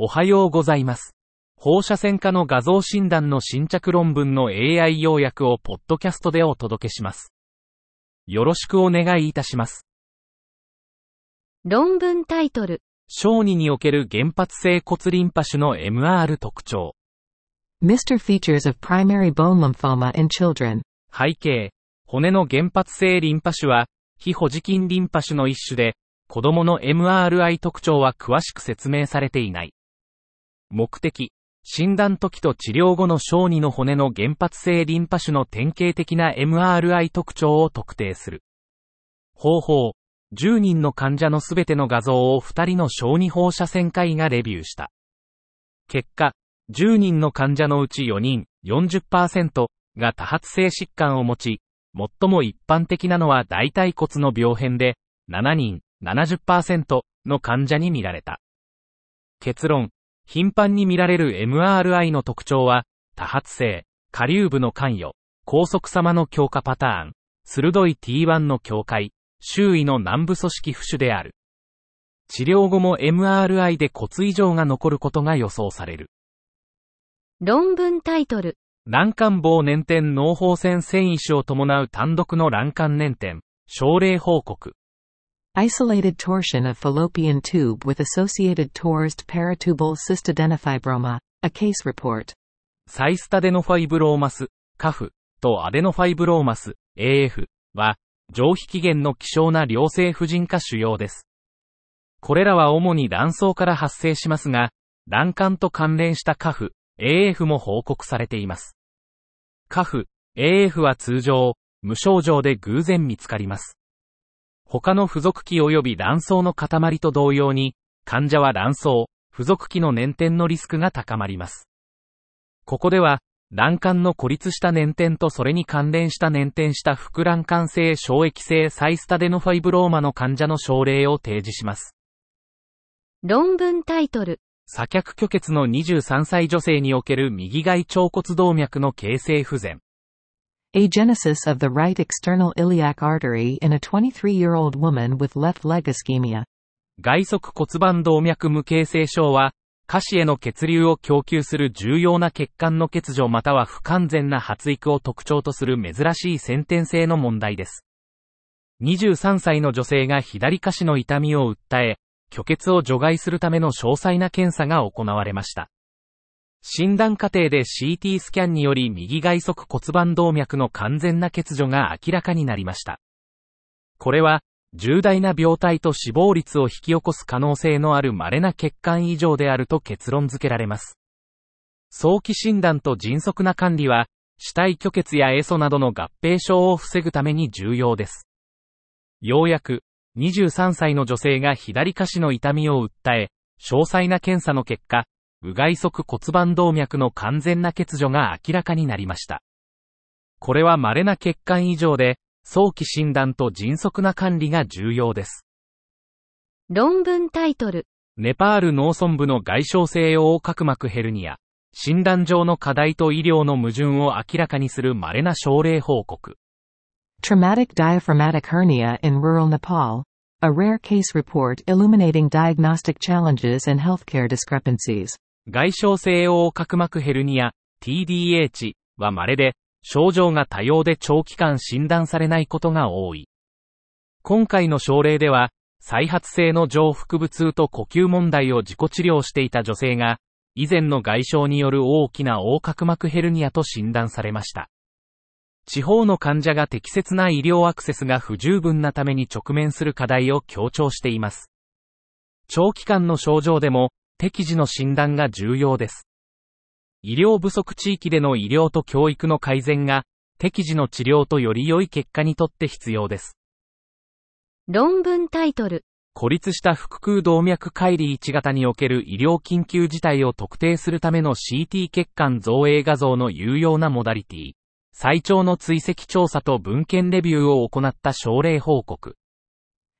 おはようございます。放射線科の画像診断の新着論文の AI 要約をポッドキャストでお届けします。よろしくお願いいたします。論文タイトル、小児における原発性骨リンパ腫の MR 特徴。Mr. Features of primary bone lymphoma in children. 背景。骨の原発性リンパ腫は、非ホジキンリンパ腫の一種で、子供の MRI 特徴は詳しく説明されていない。目的。診断時と治療後の小児の骨の原発性リンパ腫の典型的な MRI 特徴を特定する。方法。10人の患者のすべての画像を2人の小児放射線科医がレビューした。結果、10人の患者のうち4人、40%が多発性疾患を持ち、最も一般的なのは大腿骨の病変で、7人、70%の患者に見られた。結論。頻繁に見られる MRI の特徴は、多発性、下流部の関与、高速様の強化パターン、鋭い T1 の境界、周囲の南部組織浮腫である。治療後も MRI で骨異常が残ることが予想される。論文タイトル、卵管棒粘点脳包線繊維腫を伴う単独の卵管粘点、症例報告。Isolated torsion of fallopian tube with associated torsed paratubal cystadenophybroma. A case report. サイスタデノファイブローマス、カフとアデノファイブローマス、AF は、上皮起源の希少な良性婦人科腫瘍です。これらは主に卵巣から発生しますが、卵管と関連したカフ、AF も報告されています。カフ、AF は通常、無症状で偶然見つかります。他の付属器及び卵巣の塊と同様に、患者は卵巣、付属器の粘点のリスクが高まります。ここでは、卵管の孤立した粘点とそれに関連した粘点した副卵管性小液性サイスタデノファイブローマの患者の症例を提示します。論文タイトル、左脚虚血の23歳女性における右外腸骨動脈の形成不全。Agenesis of the right external iliac artery in a 23-year-old woman with left leg ischemia. 外側骨盤動脈無形成症は、下肢への血流を供給する重要な血管の欠如または不完全な発育を特徴とする珍しい先天性の問題です。23歳の女性が左下肢の痛みを訴え、虚血を除外するための詳細な検査が行われました。診断過程で CT スキャンにより右外側骨盤動脈の完全な欠如が明らかになりました。これは、重大な病態と死亡率を引き起こす可能性のある稀な血管異常であると結論付けられます。早期診断と迅速な管理は、死体虚血やエソなどの合併症を防ぐために重要です。ようやく、23歳の女性が左下肢の痛みを訴え、詳細な検査の結果、右外側骨盤動脈の完全な欠如が明らかになりました。これは稀な血管異常で、早期診断と迅速な管理が重要です。論文タイトル、ネパール農村部の外傷性横隔膜ヘルニア。診断上の課題と医療の矛盾を明らかにする稀な症例報告。Traumatic diaphragmatic hernia in rural Nepal. A rare case report illuminating diagnostic challenges and healthcare discrepancies. 外傷性横隔膜ヘルニア、TDH は稀で、症状が多様で長期間診断されないことが多い。今回の症例では、再発性の上腹部痛と呼吸問題を自己治療していた女性が、以前の外傷による大きな横隔膜ヘルニアと診断されました。地方の患者が適切な医療アクセスが不十分なために直面する課題を強調しています。長期間の症状でも、適時の診断が重要です。医療不足地域での医療と教育の改善が、適時の治療とより良い結果にとって必要です。論文タイトル、孤立した腹腔動脈解離1型における医療緊急事態を特定するための CT 血管造影画像の有用なモダリティ。最長の追跡調査と文献レビューを行った症例報告。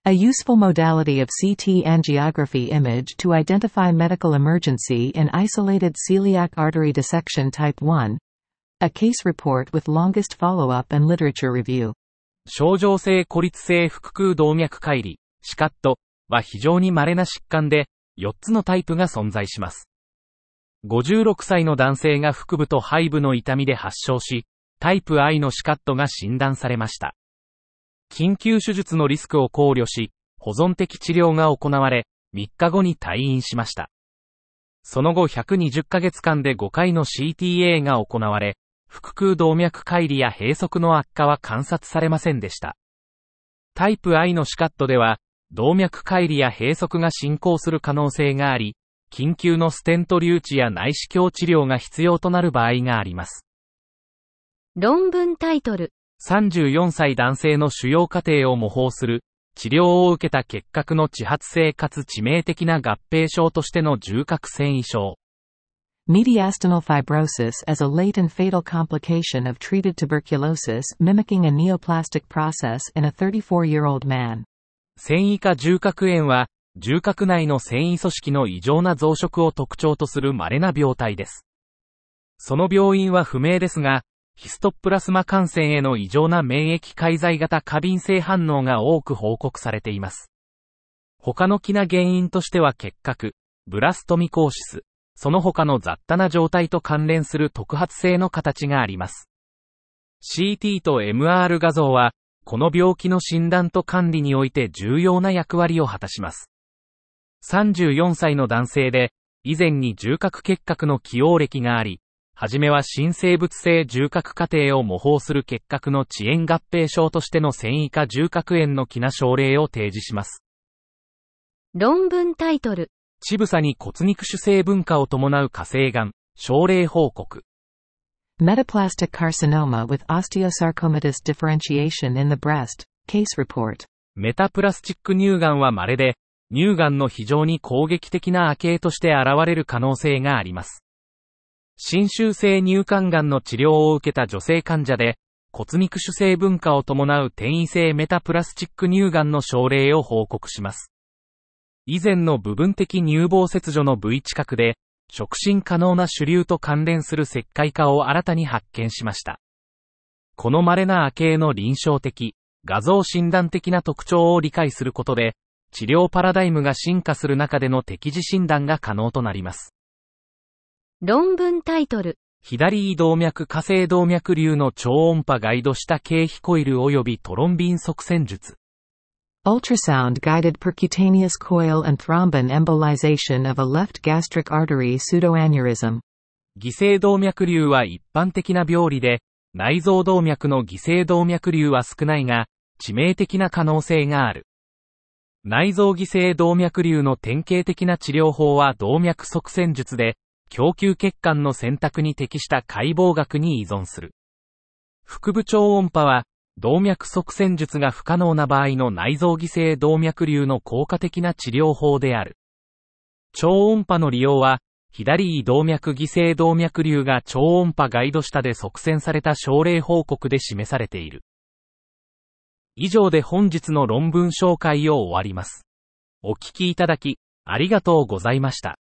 A useful modality of CT angiography image to identify medical emergency in isolated celiac artery dissection type 1. A case report with longest follow-up and literature review. 症状性孤立性腹腔動脈解離、シカットは非常に稀な疾患で、4つのタイプが存在します。56歳の男性が腹部と背部の痛みで発症し、タイプ I のシカットが診断されました。緊急手術のリスクを考慮し、保存的治療が行われ、3日後に退院しました。その後120ヶ月間で5回の CTA が行われ、腹腔動脈解離や閉塞の悪化は観察されませんでした。タイプ I のシカットでは、動脈解離や閉塞が進行する可能性があり、緊急のステント留置や内視鏡治療が必要となる場合があります。論文タイトル。34歳男性の主要過程を模倣する、治療を受けた結核の自発性かつ致命的な合併症としての重核繊維症。Mediastinal fibrosis as a late and fatal complication of treated tuberculosis mimicking a neoplastic process in a 34-year-old man. 繊維化重核炎は、重核内の繊維組織の異常な増殖を特徴とする稀な病態です。その病因は不明ですが、ヒストプラスマ感染への異常な免疫介在型過敏性反応が多く報告されています。他の気な原因としては結核、ブラストミコーシス、その他の雑多な状態と関連する特発性の形があります。CT と MR 画像は、この病気の診断と管理において重要な役割を果たします。34歳の男性で、以前に重核結核の起用歴があり、はじめは新生物性重核過程を模倣する結核の遅延合併症としての繊維化重核炎の気な症例を提示します。論文タイトル。乳房に骨肉腫性分化を伴う火星がん、症例報告。Metaplastic carcinoma with osteosarcomatous differentiation in the breast, case report. メタプラスチック乳がんは稀で、乳がんの非常に攻撃的な亜形として現れる可能性があります。侵襲性乳管癌の治療を受けた女性患者で、骨肉腫性分化を伴う転移性メタプラスチック乳がんの症例を報告します。以前の部分的乳房切除の部位近くで、触診可能な主流と関連する石灰化を新たに発見しました。この稀な亜形の臨床的、画像診断的な特徴を理解することで、治療パラダイムが進化する中での適時診断が可能となります。論文タイトル。左胃動脈火星動脈流の超音波ガイドした経皮コイル及びトロンビン側線術。Ultrasound guided percutaneous coil and thrombin embolization of a left gastric artery pseudoaneurysm。犠牲動脈流は一般的な病理で、内臓動脈の犠牲動脈流は少ないが、致命的な可能性がある。内臓犠牲動脈流の典型的な治療法は動脈側線術で、供給血管の選択に適した解剖学に依存する。腹部超音波は、動脈側線術が不可能な場合の内臓犠牲動脈瘤の効果的な治療法である。超音波の利用は、左胃動脈犠牲動脈瘤が超音波ガイド下で側線された症例報告で示されている。以上で本日の論文紹介を終わります。お聞きいただき、ありがとうございました。